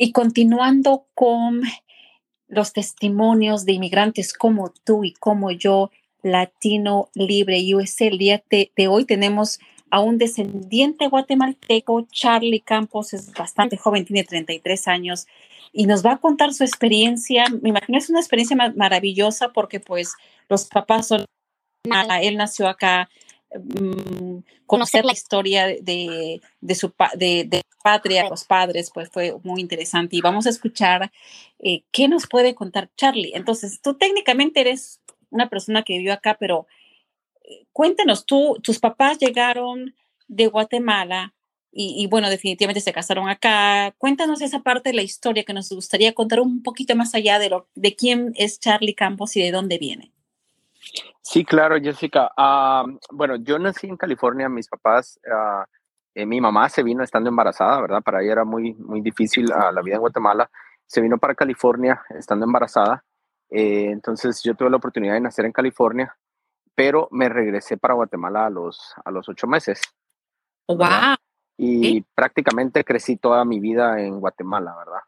Y continuando con los testimonios de inmigrantes como tú y como yo, Latino Libre USA, el día de, hoy tenemos a un descendiente guatemalteco, Charlie Campos, es bastante joven, tiene 33 años y nos va a contar su experiencia. Me imagino es una experiencia maravillosa porque pues los papás son, él nació acá, conocer la historia de, de su de, patria, los padres, pues fue muy interesante. Y vamos a escuchar eh, qué nos puede contar Charlie. Entonces, tú técnicamente eres una persona que vivió acá, pero eh, cuéntanos, tú, tus papás llegaron de Guatemala y, y, bueno, definitivamente se casaron acá. Cuéntanos esa parte de la historia que nos gustaría contar un poquito más allá de, lo, de quién es Charlie Campos y de dónde viene. Sí, claro, Jessica. Ah, bueno, yo nací en California, mis papás, uh, mi mamá se vino estando embarazada, ¿verdad? Para ella era muy, muy difícil uh, la vida en Guatemala. Se vino para California estando embarazada. Eh, entonces yo tuve la oportunidad de nacer en California, pero me regresé para Guatemala a los, a los ocho meses. ¡Wow! Y prácticamente crecí toda mi vida en Guatemala, ¿verdad?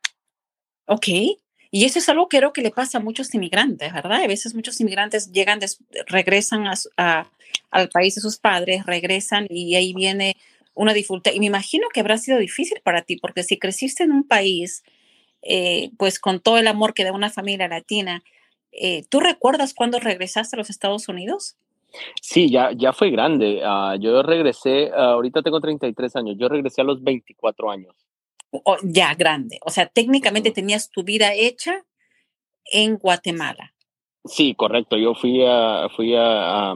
Ok. Y eso es algo que creo que le pasa a muchos inmigrantes, ¿verdad? A veces muchos inmigrantes llegan, regresan al país de sus padres, regresan y ahí viene una dificultad. Y me imagino que habrá sido difícil para ti, porque si creciste en un país, eh, pues con todo el amor que da una familia latina, eh, ¿tú recuerdas cuando regresaste a los Estados Unidos? Sí, ya, ya fue grande. Ah, yo regresé, ahorita tengo 33 años, yo regresé a los 24 años ya grande. O sea, técnicamente tenías tu vida hecha en Guatemala. Sí, correcto. Yo fui a, fui a,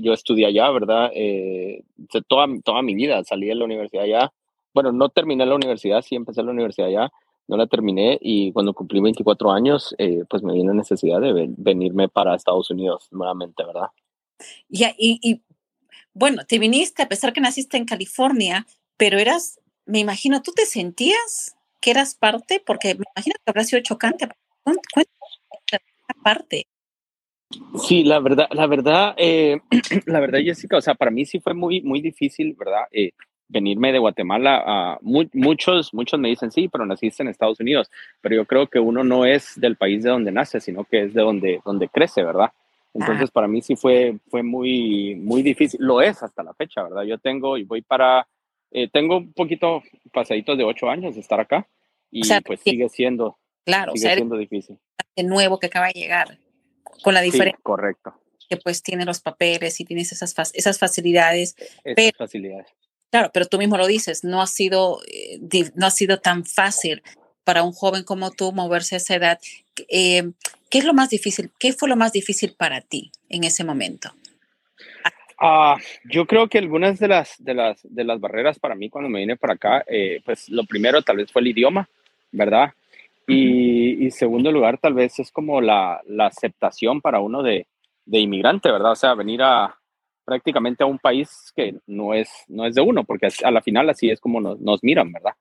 yo estudié allá, ¿verdad? Eh, toda, toda mi vida salí de la universidad allá. Bueno, no terminé la universidad, sí empecé la universidad allá, no la terminé y cuando cumplí 24 años, eh, pues me vino la necesidad de venirme para Estados Unidos nuevamente, ¿verdad? Ya, y, y bueno, te viniste a pesar que naciste en California, pero eras me imagino, ¿tú te sentías que eras parte? Porque me imagino que habrá sido chocante. Cuéntame parte. Sí, la verdad, la verdad, eh, la verdad, Jessica, o sea, para mí sí fue muy, muy difícil, ¿verdad? Eh, venirme de Guatemala. a muchos, muchos me dicen, sí, pero naciste en Estados Unidos, pero yo creo que uno no es del país de donde nace, sino que es de donde, donde crece, ¿verdad? Entonces, para mí sí fue, fue muy, muy difícil. Lo es hasta la fecha, ¿verdad? Yo tengo y voy para eh, tengo un poquito pasaditos de ocho años de estar acá y pues sigue siendo, claro, sigue siendo difícil. De nuevo que acaba de llegar, con la diferencia. correcto. Que pues tiene los papeles y tienes esas, esas facilidades. Esas facilidades. Claro, pero tú mismo lo dices, no ha sido, eh, no ha sido tan fácil para un joven como tú moverse a esa edad. Eh, ¿Qué es lo más difícil? ¿Qué fue lo más difícil para ti en ese momento? Ah, yo creo que algunas de las, de, las, de las barreras para mí cuando me vine para acá, eh, pues lo primero tal vez fue el idioma, ¿verdad? Y, y segundo lugar, tal vez es como la, la aceptación para uno de, de, inmigrante, ¿verdad? O sea, venir a prácticamente a un país que no es, no es de uno, porque a la final así es como nos, nos miran, ¿verdad?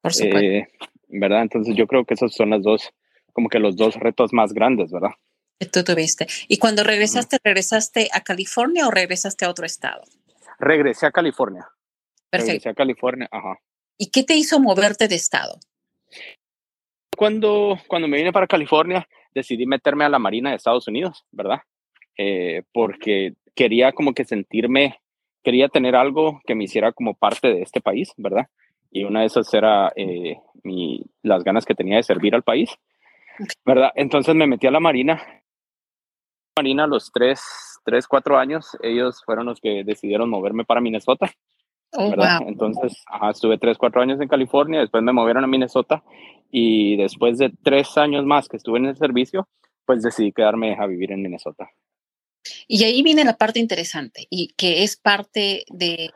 Por supuesto. Eh, ¿Verdad? Entonces yo creo que esos son las dos, como que los dos retos más grandes, ¿verdad? Tú tuviste. ¿Y cuando regresaste, regresaste a California o regresaste a otro estado? Regresé a California. Perfecto. Regresé a California, ajá. ¿Y qué te hizo moverte de estado? Cuando, cuando me vine para California, decidí meterme a la Marina de Estados Unidos, ¿verdad? Eh, porque quería como que sentirme, quería tener algo que me hiciera como parte de este país, ¿verdad? Y una de esas era eh, mi, las ganas que tenía de servir al país, ¿verdad? Entonces me metí a la Marina Marina a los tres, tres, cuatro años, ellos fueron los que decidieron moverme para Minnesota. Oh, Entonces, estuve tres, cuatro años en California, después me movieron a Minnesota y después de tres años más que estuve en el servicio, pues decidí quedarme a vivir en Minnesota. Y ahí viene la parte interesante y que es parte de,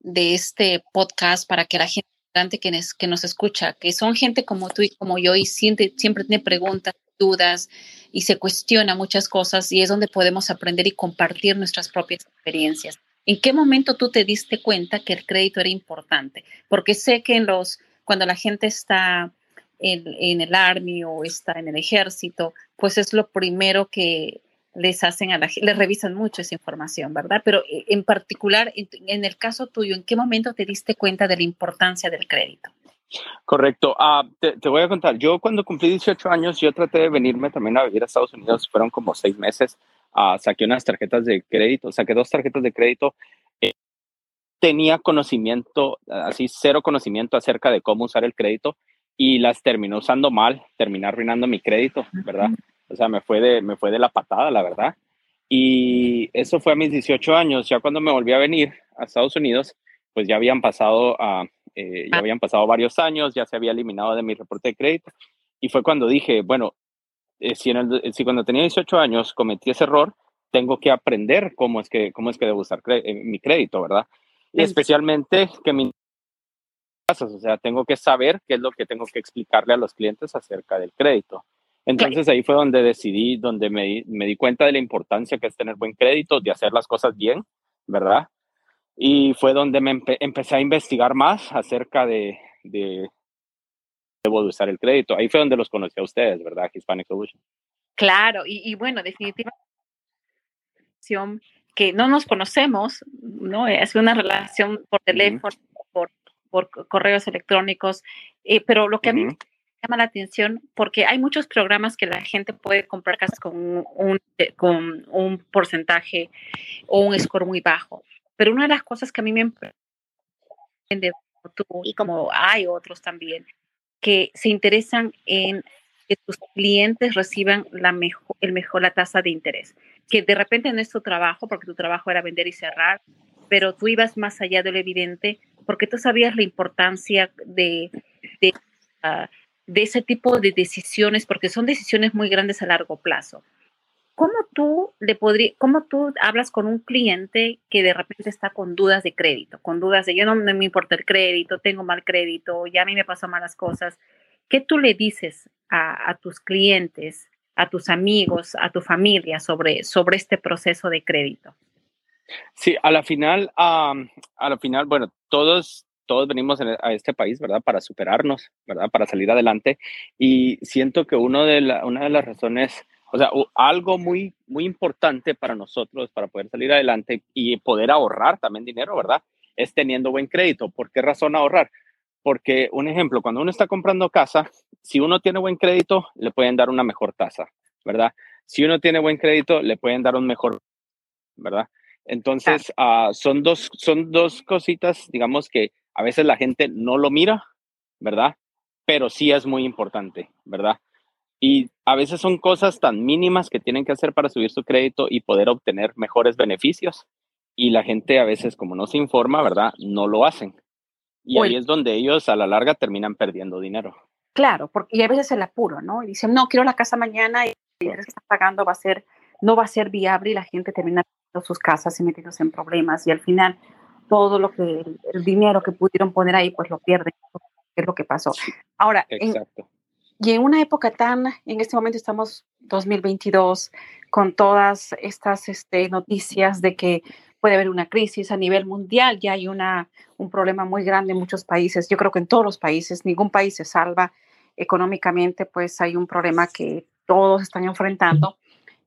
de este podcast para que la gente que nos, que nos escucha, que son gente como tú y como yo y siempre, siempre tiene preguntas, dudas y se cuestiona muchas cosas y es donde podemos aprender y compartir nuestras propias experiencias. ¿En qué momento tú te diste cuenta que el crédito era importante? Porque sé que en los, cuando la gente está en, el Army o está en el ejército, pues es lo primero que les hacen a la les revisan mucho esa información, ¿verdad? Pero eh, en particular, en, el caso tuyo, ¿en qué momento te diste cuenta de la importancia del crédito? Correcto. Ah, te, voy a contar. Yo cuando cumplí 18 años, yo traté de venirme también a vivir a Estados Unidos. Fueron como seis meses. Uh, saqué unas tarjetas de crédito, saqué dos tarjetas de crédito. Eh, tenía conocimiento, así cero conocimiento acerca de cómo usar el crédito y las terminé usando mal, terminé arruinando mi crédito, ¿verdad? O sea, me fue de, me fue de la patada, la verdad. Y eso fue a mis 18 años. Ya cuando me volví a venir a Estados Unidos, pues ya habían pasado, uh, ya ah. habían pasado varios años, ya se había eliminado de mi reporte de crédito. Y fue cuando dije, bueno, eh, si, si cuando tenía 18 años cometí ese error, tengo que aprender cómo es que, cómo es que debo usar eh, mi crédito, ¿verdad? Y especialmente que mi o sea, tengo que saber qué es lo que tengo que explicarle a los clientes acerca del crédito. Entonces ahí fue donde decidí, donde me, me, di cuenta de la importancia que es tener buen crédito, de hacer las cosas bien, ¿verdad? Y fue donde me empecé a investigar más acerca de, de, debo de usar el crédito. Ahí fue donde los conocí a ustedes, ¿verdad? Hispanic Solution. Claro, y, y bueno, definitivamente que no nos conocemos, ¿no? Es una relación por teléfono, por, por correos electrónicos, eh, pero lo que a mí llama la atención porque hay muchos programas que la gente puede comprar casas con un, con un porcentaje o un score muy bajo. Pero una de las cosas que a mí me entiende y como hay otros también, que se interesan en que tus clientes reciban la mejor, el mejor, la tasa de interés. Que de repente no es tu trabajo, porque tu trabajo era vender y cerrar, pero tú ibas más allá de lo evidente, porque tú sabías la importancia de, de ah, de ese tipo de decisiones, porque son decisiones muy grandes a largo plazo. ¿Cómo tú le podría, cómo tú hablas con un cliente que de repente está con dudas de crédito, con dudas de yo no, me importa el crédito, tengo mal crédito, ya a mí me pasan malas cosas? ¿Qué tú le dices a, tus clientes, a tus amigos, a tu familia sobre, sobre este proceso de crédito? Sí, a la final, a la final, bueno, todos todos venimos a este país, ¿verdad? Para superarnos, ¿verdad? Para salir adelante. Y siento que uno de la, una de las razones, o sea, algo muy, muy importante para nosotros, para poder salir adelante y poder ahorrar también dinero, ¿verdad? Es teniendo buen crédito. ¿Por qué razón ahorrar? Porque, un ejemplo, cuando uno está comprando casa, si uno tiene buen crédito, le pueden dar una mejor tasa, ¿verdad? Si uno tiene buen crédito, le pueden dar un mejor, ¿verdad? Entonces, uh, son, dos, son dos cositas, digamos, que a veces la gente no lo mira, ¿verdad? Pero sí es muy importante, ¿verdad? Y a veces son cosas tan mínimas que tienen que hacer para subir su crédito y poder obtener mejores beneficios. Y la gente a veces, como no se informa, ¿verdad? No lo hacen. Y ahí es donde ellos a la larga terminan perdiendo dinero. Claro, porque y a veces el apuro, ¿no? Y dicen, no, quiero la casa mañana y el que está pagando va a ser, no va a ser viable y la gente termina sus casas y metiéndose en problemas y al final todo lo que el, dinero que pudieron poner ahí, pues lo pierden, es lo que pasó. Ahora, y en una época tan, en este momento estamos 2022, con todas estas este, noticias de que puede haber una crisis a nivel mundial, ya hay una, un problema muy grande en muchos países, yo creo que en todos los países, ningún país se salva económicamente, pues hay un problema que todos están enfrentando,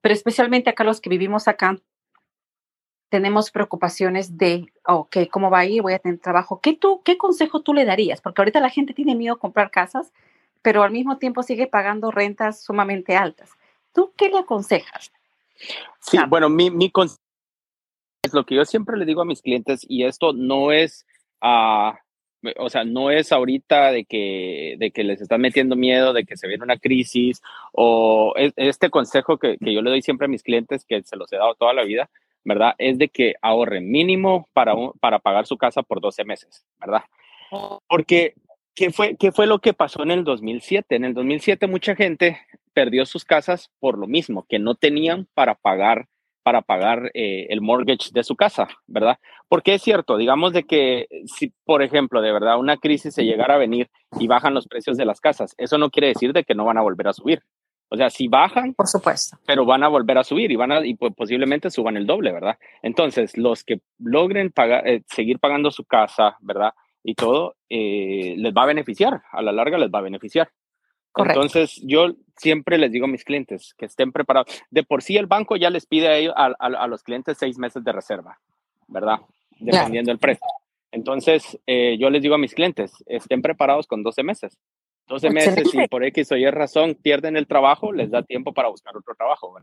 pero especialmente acá los que vivimos acá, tenemos preocupaciones de, ok, ¿cómo va a ir? Voy a tener trabajo. ¿Qué, tú, ¿Qué consejo tú le darías? Porque ahorita la gente tiene miedo a comprar casas, pero al mismo tiempo sigue pagando rentas sumamente altas. ¿Tú qué le aconsejas? Sí, bueno, mi, mi consejo es lo que yo siempre le digo a mis clientes y esto no es, uh, o sea, no es ahorita de que, de que les están metiendo miedo, de que se viene una crisis o este consejo que, que yo le doy siempre a mis clientes, que se los he dado toda la vida, ¿verdad? Es de que ahorren mínimo para, para pagar su casa por 12 meses, ¿verdad? Porque, ¿qué fue, ¿qué fue lo que pasó en el 2007? En el 2007 mucha gente perdió sus casas por lo mismo, que no tenían para pagar para pagar eh, el mortgage de su casa, ¿verdad? Porque es cierto, digamos de que si, por ejemplo, de verdad una crisis se llegara a venir y bajan los precios de las casas, eso no quiere decir de que no van a volver a subir. O sea, si bajan, por supuesto, pero van a volver a subir y van a y posiblemente suban el doble, ¿verdad? Entonces, los que logren pagar, eh, seguir pagando su casa, ¿verdad? Y todo, eh, les va a beneficiar, a la larga les va a beneficiar. Entonces, yo siempre les digo a mis clientes que estén preparados. De por sí, el banco ya les pide a, ellos, a, los clientes seis meses de reserva, ¿verdad? Dependiendo del precio. Entonces, eh, yo les digo a mis clientes, estén preparados con 12 meses. 12 meses, y por X o Y razón pierden el trabajo, les da tiempo para buscar otro trabajo.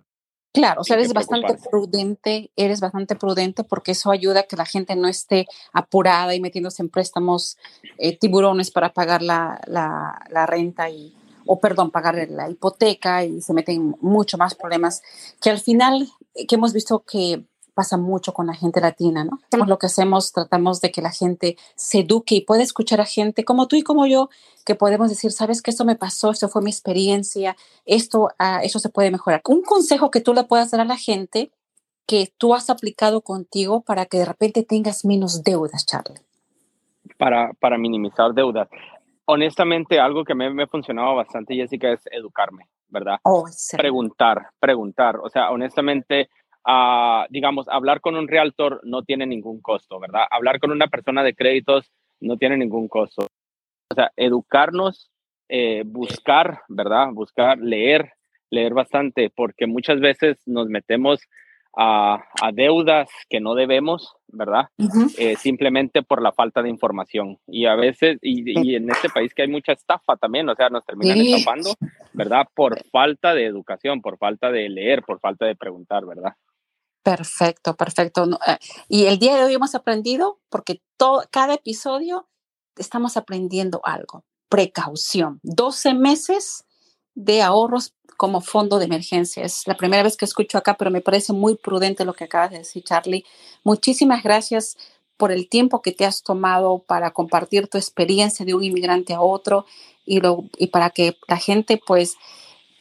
Claro, o sea, eres bastante prudente, eres bastante prudente porque eso ayuda a que la gente no esté apurada y metiéndose en préstamos eh, tiburones para pagar la, la, la, renta y, o perdón, pagar la hipoteca y se meten mucho más problemas que al final, eh, que hemos visto que pasa mucho con la gente latina, ¿no? Hacemos lo que hacemos, tratamos de que la gente se eduque y pueda escuchar a gente como tú y como yo, que podemos decir, sabes que esto me pasó, esto fue mi experiencia, esto, uh, eso se puede mejorar. Un consejo que tú le puedas dar a la gente que tú has aplicado contigo para que de repente tengas menos deudas, Charlie. Para, para minimizar deudas. Honestamente, algo que me, me funcionaba bastante, Jessica, es educarme, ¿verdad? Oh, preguntar, preguntar. O sea, honestamente, uh, digamos, hablar con un realtor no tiene ningún costo, ¿verdad? Hablar con una persona de créditos no tiene ningún costo. O sea, educarnos, eh, buscar, ¿verdad? Buscar, leer, leer bastante, porque muchas veces nos metemos a, a deudas que no debemos, ¿verdad? eh, simplemente por la falta de información. Y a veces, y, y, en este país que hay mucha estafa también, o sea, nos terminan sí. estafando, ¿verdad? Por falta de educación, por falta de leer, por falta de preguntar, ¿verdad? Perfecto, perfecto. Eh, y el día de hoy hemos aprendido, porque todo, cada episodio estamos aprendiendo algo. Precaución. 12 meses de ahorros como fondo de emergencia. Es la primera vez que escucho acá, pero me parece muy prudente lo que acabas de decir, Charlie. Muchísimas gracias por el tiempo que te has tomado para compartir tu experiencia de un inmigrante a otro y, lo, y para que la gente pues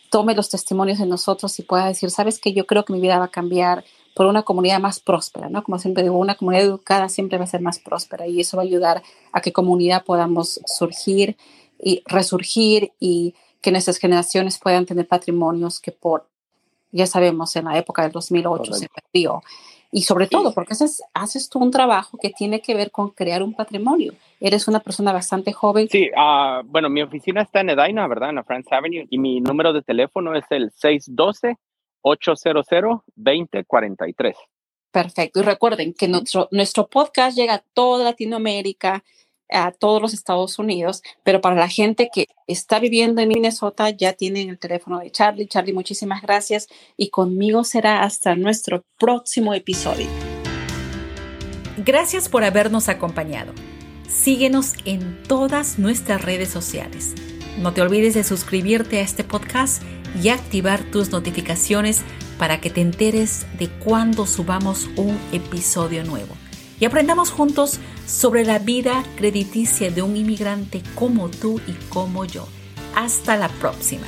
tome los testimonios de nosotros y pueda decir, sabes que yo creo que mi vida va a cambiar, por una comunidad más próspera, ¿no? Como siempre digo, una comunidad educada siempre va a ser más próspera y eso va a ayudar a que comunidad podamos surgir y resurgir y que nuestras generaciones puedan tener patrimonios que por, ya sabemos, en la época del 2008 Correcto. se perdió. Y sobre todo porque haces, haces tú un trabajo que tiene que ver con crear un patrimonio. Eres una persona bastante joven. Sí, uh, bueno, mi oficina está en Edina, ¿verdad? En la France Avenue. Y mi número de teléfono es el 612 800-2043. Perfecto. Y recuerden que nuestro, nuestro podcast llega a toda Latinoamérica, a todos los Estados Unidos, pero para la gente que está viviendo en Minnesota ya tienen el teléfono de Charlie. Charlie, muchísimas gracias y conmigo será hasta nuestro próximo episodio. Gracias por habernos acompañado. Síguenos en todas nuestras redes sociales. No te olvides de suscribirte a este podcast y activar tus notificaciones para que te enteres de cuando subamos un episodio nuevo. Y aprendamos juntos sobre la vida crediticia de un inmigrante como tú y como yo. Hasta la próxima.